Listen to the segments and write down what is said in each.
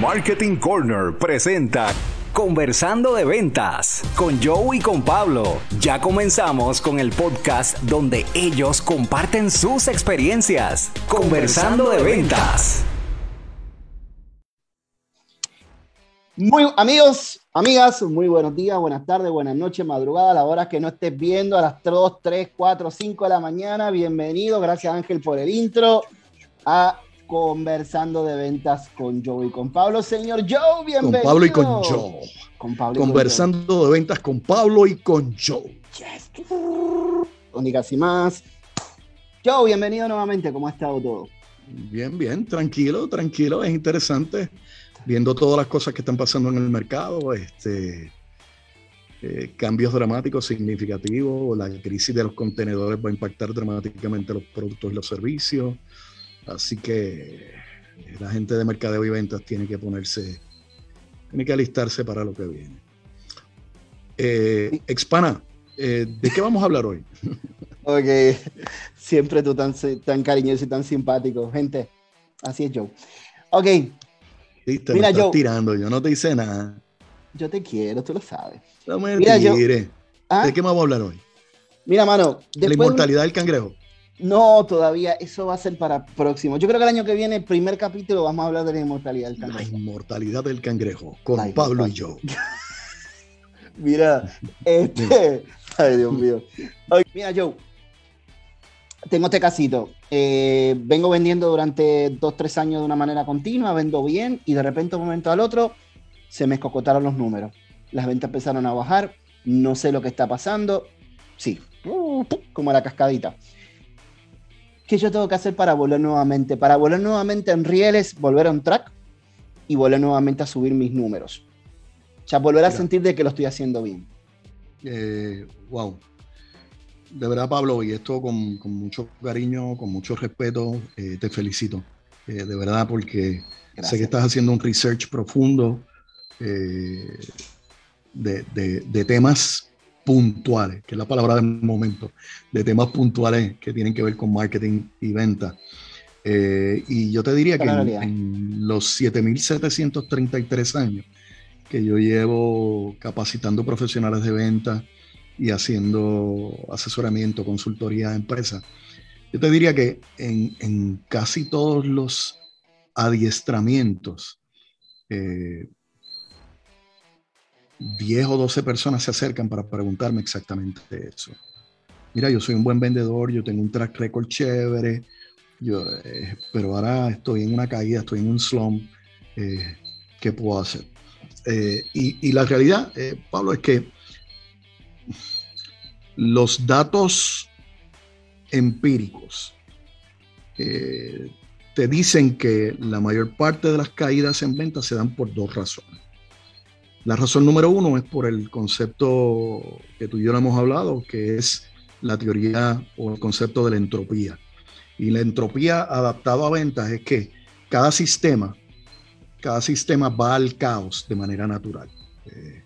Marketing Corner presenta Conversando de Ventas con Joe y con Pablo. Ya comenzamos con el podcast donde ellos comparten sus experiencias. Conversando de Ventas. Muy amigos, amigas, muy buenos días, buenas tardes, buenas noches, madrugada, a la hora que no estés viendo, a las 2, 3, 4, 5 de la mañana. Bienvenido, gracias Ángel por el intro a Conversando de Ventas con Joe y con Pablo. Señor Joe, bienvenido. Con Pablo y con Joe. Con Pablo y Conversando con Joe. de Ventas con Pablo y con Joe. Yes. Únicas y más. Joe, bienvenido nuevamente. ¿Cómo ha estado todo? Bien, bien, tranquilo, tranquilo. Es interesante viendo todas las cosas que están pasando en el mercado, este, eh, cambios dramáticos significativos, la crisis de los contenedores va a impactar dramáticamente los productos y los servicios, así que la gente de mercadeo y ventas tiene que ponerse, tiene que alistarse para lo que viene. Eh, Expana, eh, ¿de qué vamos a hablar hoy? ok, siempre tú tan, tan cariñoso y tan simpático, gente, así es Joe. Ok, te Mira, yo, tirando, yo no te hice nada. Yo te quiero, tú lo sabes. No me Mira, yo, ¿Ah? ¿De qué vamos a hablar hoy? Mira, mano. La inmortalidad del cangrejo. No, todavía, eso va a ser para próximo. Yo creo que el año que viene, el primer capítulo, vamos a hablar de la inmortalidad del cangrejo. La inmortalidad del cangrejo, con Pablo y yo. Mira, este. Ay, Dios mío. mira, Joe, tengo este casito. Eh, vengo vendiendo durante dos, tres años de una manera continua, vendo bien y de repente, un momento al otro, se me escocotaron los números. Las ventas empezaron a bajar, no sé lo que está pasando. Sí, como la cascadita. ¿Qué yo tengo que hacer para volver nuevamente? Para volver nuevamente en rieles, volver a un track y volver nuevamente a subir mis números. Sea, volver a sentir de que lo estoy haciendo bien. Eh, wow, de verdad, Pablo, y esto con, mucho cariño, con mucho respeto, eh, te felicito. Eh, de verdad, porque sé que estás haciendo un research profundo eh, de, temas puntuales, que es la palabra del momento, de temas puntuales que tienen que ver con marketing y venta. y yo te diría que en, en los 7.733 años que yo llevo capacitando profesionales de venta, y haciendo asesoramiento, consultoría a empresas. Yo te diría que en, casi todos los adiestramientos, 10 eh, o 12 personas se acercan para preguntarme exactamente eso. Mira, yo soy un buen vendedor, yo tengo un track record chévere, yo, eh, pero ahora estoy en una caída, estoy en un slump, eh, ¿qué puedo hacer? y, y, la realidad, Pablo, es que los datos empíricos te dicen que la mayor parte de las caídas en ventas se dan por dos razones. La razón número uno es por el concepto que tú y yo hemos hablado, que es la teoría o el concepto de la entropía. Y la entropía adaptado a ventas es que cada sistema, cada sistema va al caos de manera natural. Eh,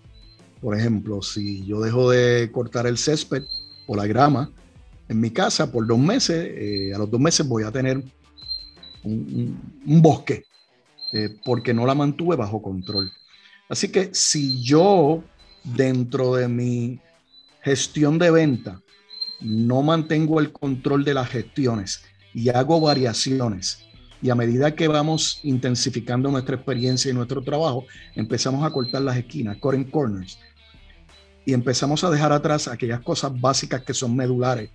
por ejemplo, si yo dejo de cortar el césped o la grama en mi casa por dos meses, eh, a los dos meses voy a tener un, bosque eh, porque no la mantuve bajo control. Así que si yo dentro de mi gestión de venta no mantengo el control de las gestiones y hago variaciones, y a medida que vamos intensificando nuestra experiencia y nuestro trabajo, empezamos a cortar las esquinas, cutting corners, y empezamos a dejar atrás aquellas cosas básicas que son medulares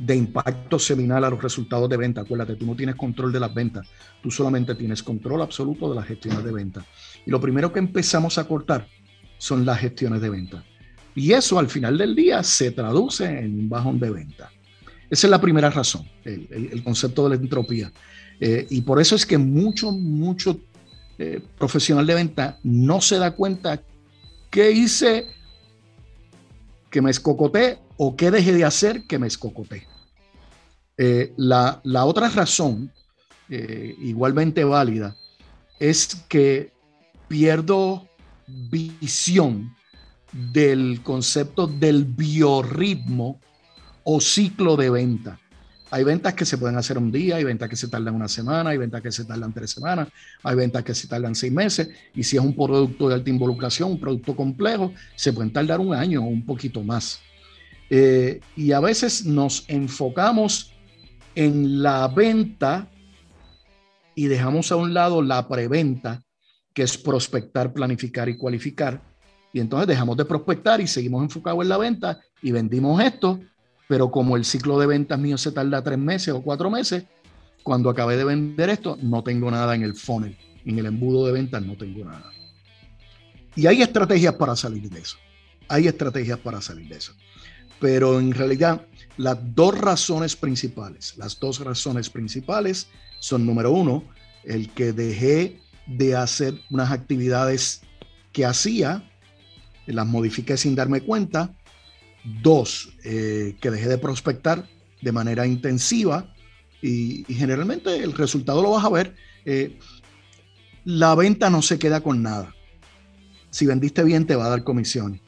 de impacto seminal a los resultados de venta. Acuérdate, tú no tienes control de las ventas, tú solamente tienes control absoluto de las gestiones de venta. Y lo primero que empezamos a cortar son las gestiones de venta. Y eso al final del día se traduce en un bajón de venta. Esa es la primera razón, el, concepto de la entropía. Eh, y por eso es que mucho, mucho eh, profesional de venta no se da cuenta qué hice que me escocoté o qué dejé de hacer que me escocoté. Eh, la, otra razón, eh, igualmente válida, es que pierdo visión del concepto del biorritmo o ciclo de venta. Hay ventas que se pueden hacer un día, hay ventas que se tardan una semana, hay ventas que se tardan tres semanas, hay ventas que se tardan seis meses, y si es un producto de alta involucración, un producto complejo, se pueden tardar un año o un poquito más. Eh, y a veces nos enfocamos en la venta y dejamos a un lado la preventa, que es prospectar, planificar y cualificar. Y entonces dejamos de prospectar y seguimos enfocados en la venta y vendimos esto pero como el ciclo de ventas mío se tarda tres meses o cuatro meses, cuando acabé de vender esto, no tengo nada en el funnel, en el embudo de ventas no tengo nada. Y hay estrategias para salir de eso. Hay estrategias para salir de eso. Pero en realidad, las dos razones principales, las dos razones principales son, número uno, el que dejé de hacer unas actividades que hacía, las modifiqué sin darme cuenta, Dos, eh, que dejé de prospectar de manera intensiva y, generalmente el resultado lo vas a ver. Eh, la venta no se queda con nada. Si vendiste bien, te va a dar comisiones.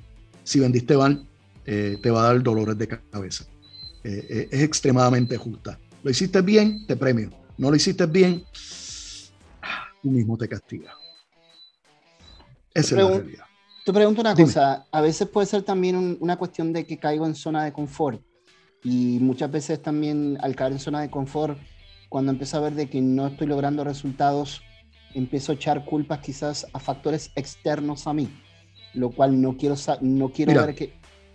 Si vendiste mal, eh, te va a dar dolores de cabeza. es extremadamente justa. Lo hiciste bien, te premio. No lo hiciste bien, tú mismo te castigas. Esa es la realidad. Te pregunto una cosa, a veces puede ser también una cuestión de que caigo en zona de confort y muchas veces también al caer en zona de confort, cuando empiezo a ver de que no estoy logrando resultados, empiezo a echar culpas quizás a factores externos a mí, lo cual no quiero, no quiero ver que,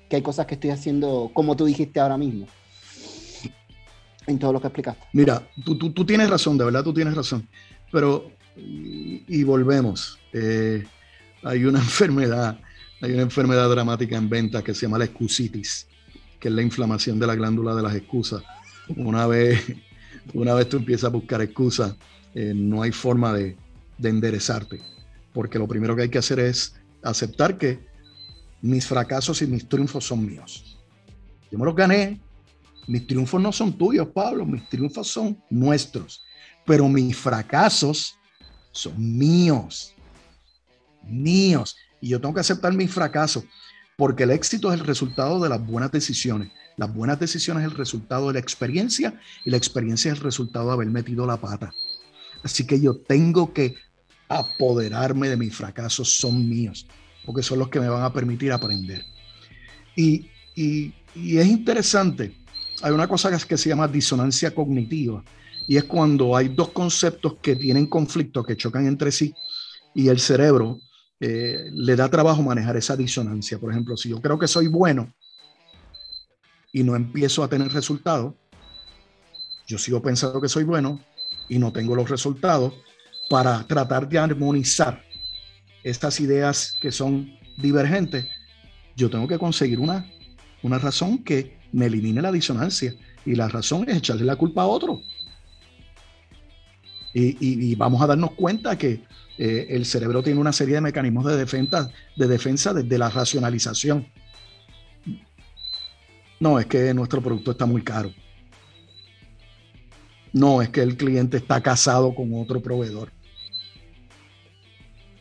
que hay cosas que estoy haciendo como tú dijiste ahora mismo en todo lo que explicaste. Mira, tú, tú, tú, tienes razón, de verdad tú tienes razón, pero y, volvemos. Eh, hay una enfermedad, hay una enfermedad dramática en venta que se llama la excusitis, que es la inflamación de la glándula de las excusas. Una vez, una vez tú empiezas a buscar excusas, eh, no hay forma de enderezarte, porque lo primero que hay que hacer es aceptar que mis fracasos y mis triunfos son míos. Yo me los gané, mis triunfos no son tuyos, Pablo, mis triunfos son nuestros, pero mis fracasos son míos míos. Y yo tengo que aceptar mi fracaso, porque el éxito es el resultado de las buenas decisiones. Las buenas decisiones es el resultado de la experiencia y la experiencia es el resultado de haber metido la pata. Así que yo tengo que apoderarme de mis fracasos, son míos, porque son los que me van a permitir aprender. Y, y, es interesante, hay una cosa que, que se llama disonancia cognitiva, y es cuando hay dos conceptos que tienen conflicto, que chocan entre sí, y el cerebro eh, le da trabajo manejar esa disonancia. Por ejemplo, si yo creo que soy bueno y no empiezo a tener resultados, yo sigo pensando que soy bueno y no tengo los resultados para tratar de armonizar estas ideas que son divergentes, yo tengo que conseguir una, una razón que me elimine la disonancia. Y la razón es echarle la culpa a otro. y vamos a darnos cuenta que eh, el cerebro tiene una serie de mecanismos de defensa, de defensa desde la racionalización. No, es que nuestro producto está muy caro. No, es que el cliente está casado con otro proveedor.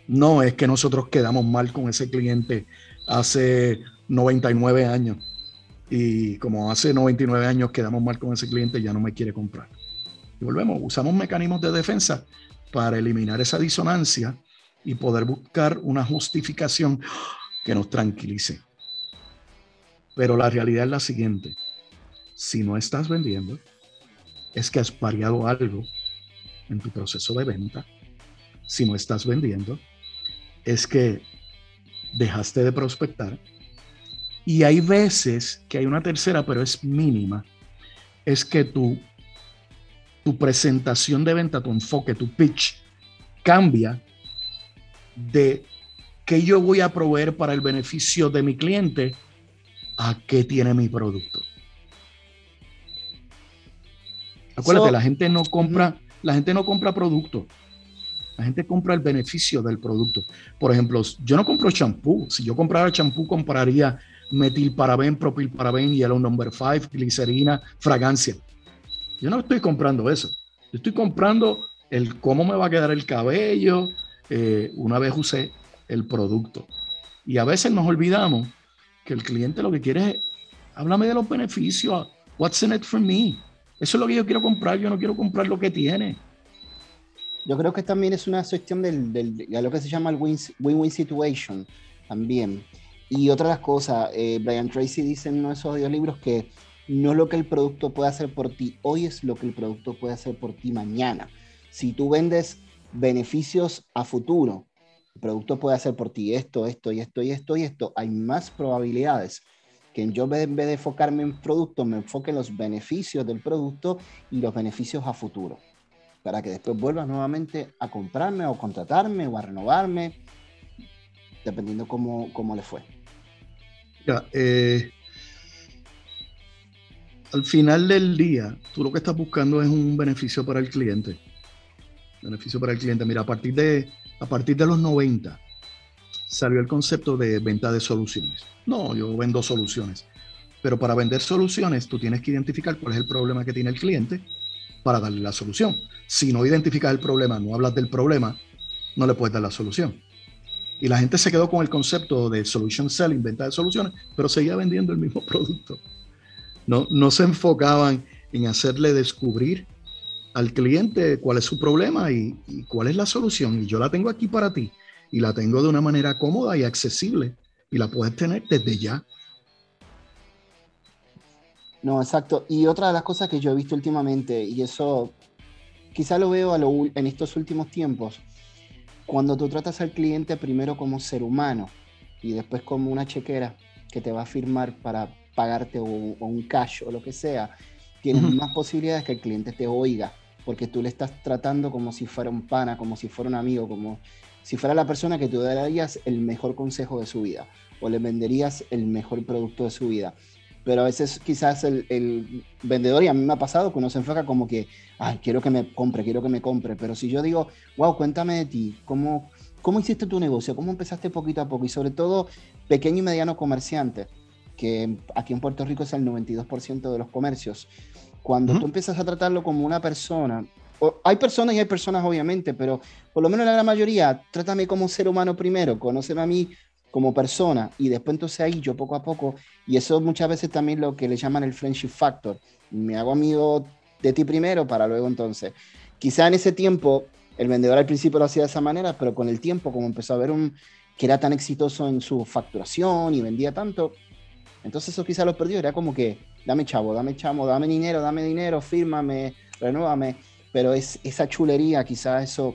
No, es que nosotros quedamos mal con ese cliente hace 99 años. Y como hace 99 años quedamos mal con ese cliente, ya no me quiere comprar. Y volvemos, usamos mecanismos de defensa para eliminar esa disonancia y poder buscar una justificación que nos tranquilice. Pero la realidad es la siguiente. Si no estás vendiendo, es que has variado algo en tu proceso de venta. Si no estás vendiendo, es que dejaste de prospectar. Y hay veces que hay una tercera, pero es mínima, es que tú tu presentación de venta, tu enfoque, tu pitch cambia de qué yo voy a proveer para el beneficio de mi cliente a qué tiene mi producto. Acuérdate, la gente no compra, la gente no compra producto. La gente compra el beneficio del producto. Por ejemplo, yo no compro champú. Si yo comprara champú, compraría metilparaben, propilparaben, yellow number 5, glicerina, fragancia. Yo no estoy comprando eso. Yo estoy comprando el cómo me va a quedar el cabello eh, una vez usé el producto. Y a veces nos olvidamos que el cliente lo que quiere es, háblame de los beneficios, what's in it for me. Eso es lo que yo quiero comprar, yo no quiero comprar lo que tiene. Yo creo que también es una cuestión del, del, de lo que se llama el win-win situation también. Y otra de las cosas, eh, Brian Tracy dice en uno de esos audiolibros que no lo que el producto puede hacer por ti hoy es lo que el producto puede hacer por ti mañana. Si tú vendes beneficios a futuro, el producto puede hacer por ti esto, esto y esto y esto y esto, hay más probabilidades que yo en vez de enfocarme en producto, me enfoque en los beneficios del producto y los beneficios a futuro, para que después vuelvas nuevamente a comprarme o contratarme o a renovarme, dependiendo cómo, cómo le fue. Ya, eh, al final del día, tú lo que estás buscando es un beneficio para el cliente. Beneficio para el cliente. Mira, a partir de, a partir de los 90 salió el concepto de venta de soluciones. No, yo vendo soluciones. Pero para vender soluciones, tú tienes que identificar cuál es el problema que tiene el cliente para darle la solución. Si no identificas el problema, no hablas del problema, no le puedes dar la solución. Y la gente se quedó con el concepto de solution selling, venta de soluciones, pero seguía vendiendo el mismo producto. No, no se enfocaban en hacerle descubrir al cliente cuál es su problema y, cuál es la solución. Y yo la tengo aquí para ti y la tengo de una manera cómoda y accesible y la puedes tener desde ya. No, exacto. Y otra de las cosas que yo he visto últimamente, y eso quizá lo veo en estos últimos tiempos, cuando tú tratas al cliente primero como ser humano y después como una chequera que te va a firmar para pagarte o, un cash o lo que sea, tienes más posibilidades que el cliente te oiga, porque tú le estás tratando como si fuera un pana, como si fuera un amigo, como si fuera la persona que tú darías el mejor consejo de su vida o le venderías el mejor producto de su vida. Pero a veces quizás el, vendedor, y a mí me ha pasado, que uno se enfoca como que, ay, quiero que me compre, quiero que me compre. Pero si yo digo, wow, cuéntame de ti, ¿cómo, cómo hiciste tu negocio? ¿Cómo empezaste poquito a poco? Y sobre todo, pequeño y mediano comerciante que aquí en Puerto Rico es el 92% de los comercios. Cuando tú empiezas a tratarlo como una persona, hay personas y hay personas obviamente, pero por lo menos la gran mayoría, trátame como un ser humano primero, conóceme a mí como persona y después entonces ahí yo poco a poco, y eso muchas veces también lo que le llaman el friendship factor, me hago amigo de ti primero para luego entonces. Quizá en ese tiempo el vendedor al principio lo hacía de esa manera, pero con el tiempo como empezó a ver un que era tan exitoso en su facturación y vendía tanto, entonces eso quizá lo perdió, era como que, dame chavo, dame chamo, dame dinero, dame dinero, fírmame, renuévame, pero es esa chulería, quizá eso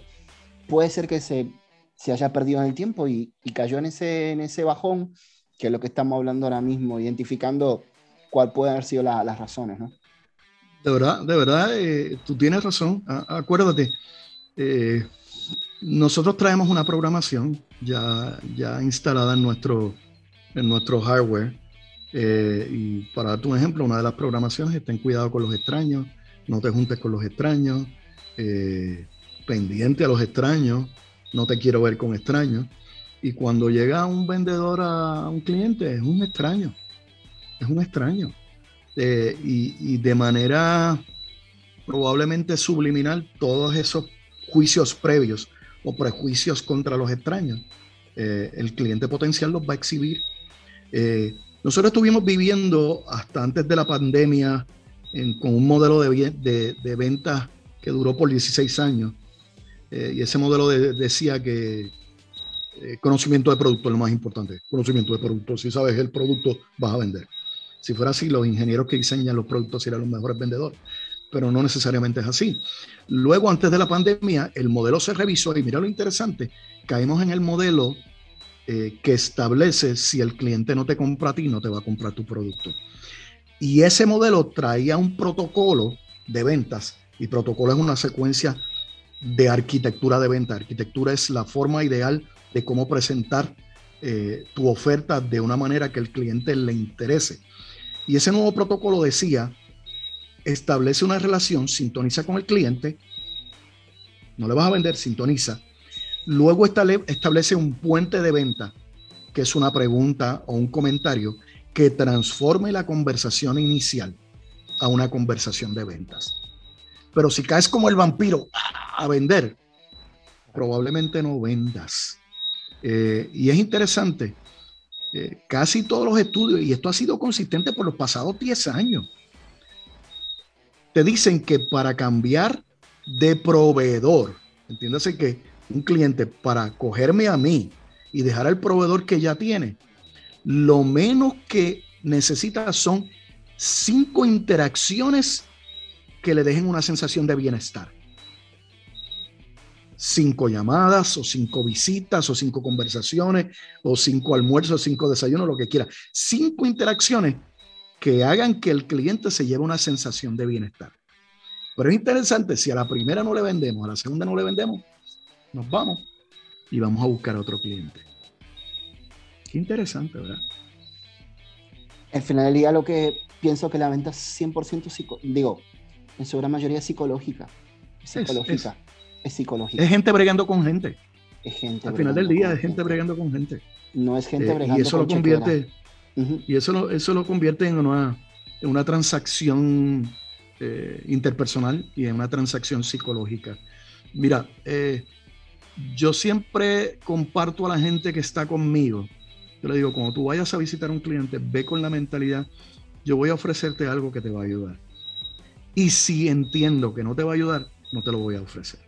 puede ser que se, se haya perdido en el tiempo y, cayó en ese, en ese bajón, que es lo que estamos hablando ahora mismo, identificando cuál pueden haber sido las razones, ¿no? De verdad, de verdad, eh, tú tienes razón. acuérdate, eh, nosotros traemos una programación ya, ya instalada en nuestro, en nuestro hardware eh, y para darte un ejemplo, una de las programaciones es ten cuidado con los extraños, no te juntes con los extraños, eh, pendiente a los extraños, no te quiero ver con extraños. Y cuando llega un vendedor a un cliente, es un extraño, es un extraño. Eh, y, de manera probablemente subliminal, todos esos juicios previos o prejuicios contra los extraños, el cliente potencial los va a exhibir. Nosotros estuvimos viviendo hasta antes de la pandemia con un modelo de, de, ventas que duró por 16 años. Eh, y ese modelo decía que eh, conocimiento de producto es lo más importante. Conocimiento de producto. Si sabes el producto, vas a vender. Si fuera así, los ingenieros que diseñan los productos serían los mejores vendedores. Pero no necesariamente es así. Luego, antes de la pandemia, el modelo se revisó y mira lo interesante, caímos en el modelo eh, que establece si el cliente no te compra a ti, no te va a comprar tu producto. Y ese modelo traía un protocolo de ventas y protocolo es una secuencia de arquitectura de venta. Arquitectura es la forma ideal de cómo presentar eh, tu oferta de una manera que el cliente le interese. Y ese nuevo protocolo decía, establece una relación, sintoniza con el cliente, no le vas a vender, sintoniza, Luego establece un puente de venta, que es una pregunta o un comentario que transforme la conversación inicial a una conversación de ventas. Pero si caes como el vampiro a vender, probablemente no vendas. Eh, y es interesante, eh, casi todos los estudios, y esto ha sido consistente por los pasados 10 años, te dicen que para cambiar de proveedor, entiéndase que un cliente para cogerme a mí y dejar al proveedor que ya tiene, lo menos que necesita son cinco interacciones que le dejen una sensación de bienestar. Cinco llamadas o cinco visitas o cinco conversaciones o cinco almuerzos, cinco desayunos, lo que quiera. Cinco interacciones que hagan que el cliente se lleve una sensación de bienestar. Pero es interesante, si a la primera no le vendemos, a la segunda no le vendemos, nos vamos y vamos a buscar a otro cliente. Qué interesante, ¿verdad? Al final del día lo que pienso que la venta es 100% psico digo, en su gran mayoría es psicológica. Es psicológica. Es, psicológica. Es gente bregando con gente. Es gente Al final del día es gente bregando con gente. No es gente eh, bregando y eso lo convierte y eso lo, eso lo convierte en una, en una transacción eh, interpersonal y en una transacción psicológica. Mira, eh, yo siempre comparto a la gente que está conmigo. Yo le digo, cuando tú vayas a visitar a un cliente, ve con la mentalidad, yo voy a ofrecerte algo que te va a ayudar. Y si entiendo que no te va a ayudar, no te lo voy a ofrecer.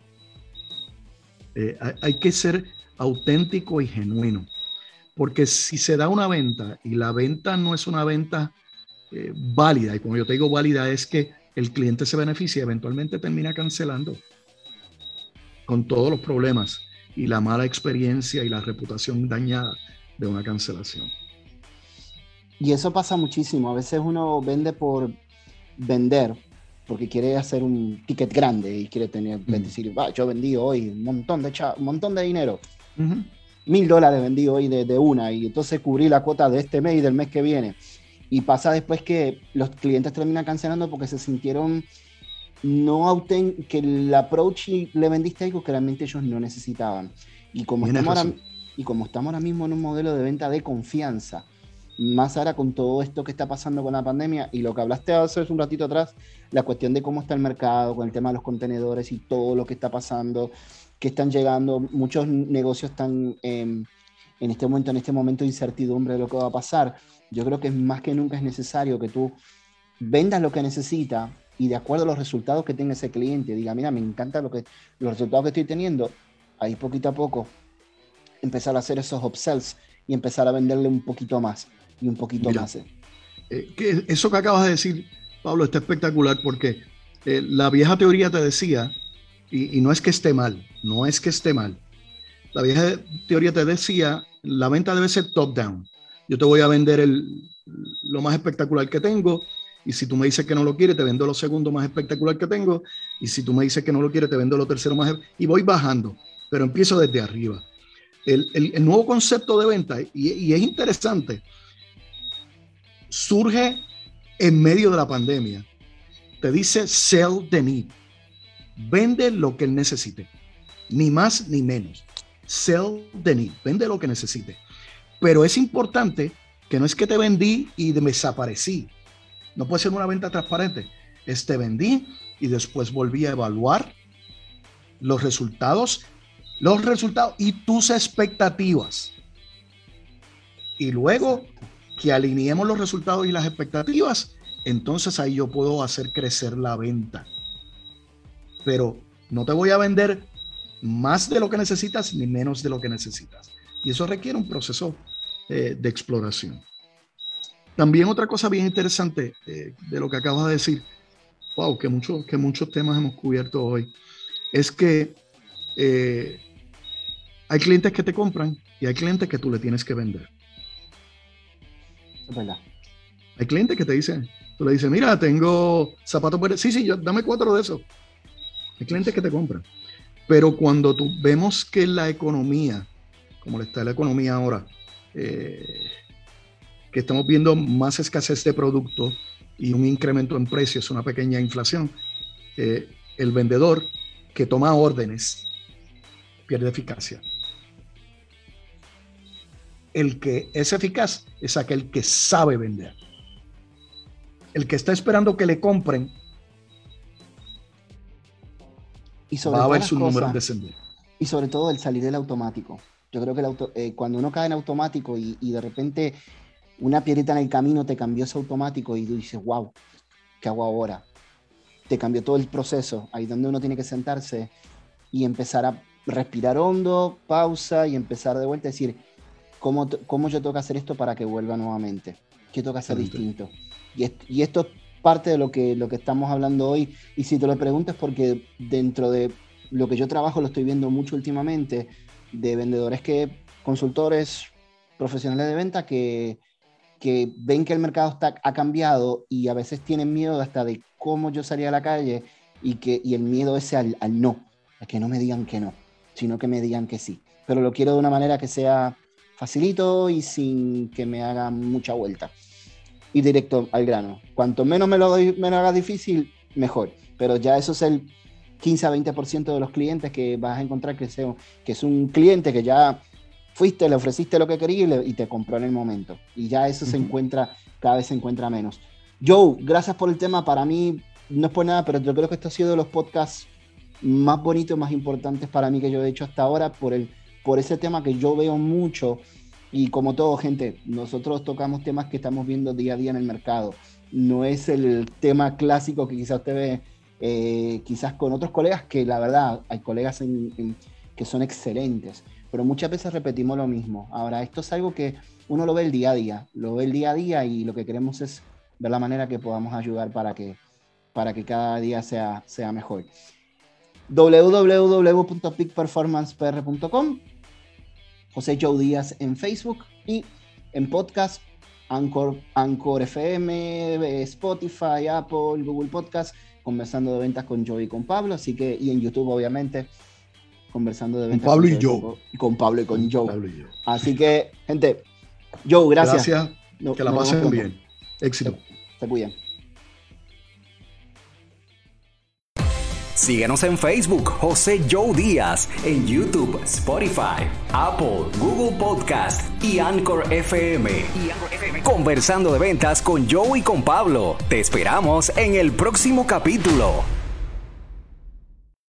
Eh, hay que ser auténtico y genuino. Porque si se da una venta y la venta no es una venta eh, válida, y como yo te digo válida, es que el cliente se beneficia eventualmente termina cancelando con todos los problemas y la mala experiencia y la reputación dañada de una cancelación. Y eso pasa muchísimo. A veces uno vende por vender, porque quiere hacer un ticket grande y quiere tener, decir, yo vendí hoy un montón de, un montón de dinero mil dólares vendí hoy de, una y entonces cubrí la cuota de este mes y del mes que viene. Y pasa después que los clientes terminan cancelando porque se sintieron no que el approach le vendiste algo que realmente ellos no necesitaban. Y como, estamos ahora, y como estamos ahora mismo en un modelo de venta de confianza, más ahora con todo esto que está pasando con la pandemia y lo que hablaste hace un ratito atrás, la cuestión de cómo está el mercado, con el tema de los contenedores y todo lo que está pasando, que están llegando, muchos negocios están en este momento, en este momento de incertidumbre de lo que va a pasar. Yo creo que más que nunca es necesario que tú vendas lo que necesita y de acuerdo a los resultados que tenga ese cliente, diga, mira, me encanta lo que, los resultados que estoy teniendo, ahí poquito a poco empezar a hacer esos upsells y empezar a venderle un poquito más y un poquito más. Eh, que eso que acabas de decir, Pablo, está espectacular porque eh, la vieja teoría te decía y, no es que esté mal, no es que esté mal. La vieja teoría te decía, la venta debe ser top-down. Yo te voy a vender el, lo más espectacular que tengo y si tú me dices que no lo quieres, te vendo lo segundo más espectacular que tengo y si tú me dices que no lo quieres, te vendo lo tercero más y voy bajando, pero empiezo desde arriba. El, el, nuevo concepto de venta, y, y es interesante, surge en medio de la pandemia. Te dice sell the need. Vende lo que él necesite, ni más ni menos. Sell the need, vende lo que necesite. Pero es importante que no es que te vendí y me desaparecí. No puede ser una venta transparente. Es te vendí y después volví a evaluar los resultados, los resultados y tus expectativas. Y luego que alineemos los resultados y las expectativas, entonces ahí yo puedo hacer crecer la venta pero no te voy a vender más de lo que necesitas ni menos de lo que necesitas. Y eso requiere un proceso eh, de exploración. También otra cosa bien interesante eh, de lo que acabas de decir, wow, que, mucho, que muchos temas hemos cubierto hoy, es que eh, hay clientes que te compran y hay clientes que tú le tienes que vender. Es verdad. Hay clientes que te dicen, tú le dices, mira, tengo zapatos, sí, sí, yo, dame cuatro de esos. Hay clientes que te compran. Pero cuando tú vemos que la economía, como está la economía ahora, eh, que estamos viendo más escasez de productos y un incremento en precios, una pequeña inflación, eh, el vendedor que toma órdenes pierde eficacia. El que es eficaz es aquel que sabe vender. El que está esperando que le compren Y sobre va a ver su número descender. Y sobre todo el salir del automático. Yo creo que el auto, eh, cuando uno cae en automático y, de repente una piedrita en el camino te cambió ese automático y tú dices, wow, ¿qué hago ahora? te cambió todo el proceso. Ahí donde uno tiene que sentarse y empezar a respirar hondo, pausa y empezar de vuelta a decir, ¿cómo, cómo yo tengo que hacer esto para que vuelva nuevamente? ¿Qué tengo que hacer distinto? Y, y, esto es parte de lo que, lo que estamos hablando hoy. Y si te lo preguntas, porque dentro de lo que yo trabajo lo estoy viendo mucho últimamente, de vendedores que, consultores, profesionales de venta que, que ven que el mercado está, ha cambiado y a veces tienen miedo hasta de cómo yo salía a la calle y, que, y el miedo ese al, al no, a que no me digan que no, sino que me digan que sí. Pero lo quiero de una manera que sea facilito y sin que me haga mucha vuelta. Y directo al grano. Cuanto menos me lo, doy, me lo haga difícil, mejor. Pero ya eso es el 15 a 20% de los clientes que vas a encontrar que, sea, que es un cliente que ya fuiste, le ofreciste lo que quería y, te compró en el momento. Y ya eso se encuentra, cada vez se encuentra menos. Joe, gracias por el tema. Para mí no es por nada, pero yo creo que esto ha sido de los podcasts más bonitos, más importantes para mí que yo he hecho hasta ahora por, el, por ese tema que yo veo mucho. Y como todo, gente, nosotros tocamos temas que estamos viendo día a día en el mercado. No es el tema clásico que quizás usted ve eh, quizás con otros colegas que la verdad hay colegas que son excelentes, pero muchas veces repetimos lo mismo. Ahora, esto es algo que uno lo ve el día a día, lo ve el día a día y lo que queremos es ver la manera que podamos ayudar para que, para que cada día sea, sea mejor. www.peakperformancepr.com José Joe Díaz en Facebook y en podcast Anchor, Anchor FM, Spotify, Apple, Google Podcast, conversando de ventas con Joe y con Pablo, así que, y en YouTube obviamente, conversando de ventas con Pablo y yo. Con Pablo y con Joe. Así que, gente, Joe, gracias. Gracias. que la pasen bien. Éxito. Se cuidan. Síguenos en Facebook, José Joe Díaz, en YouTube, Spotify, Apple, Google Podcast y Anchor FM. Conversando de ventas con Joe y con Pablo. Te esperamos en el próximo capítulo.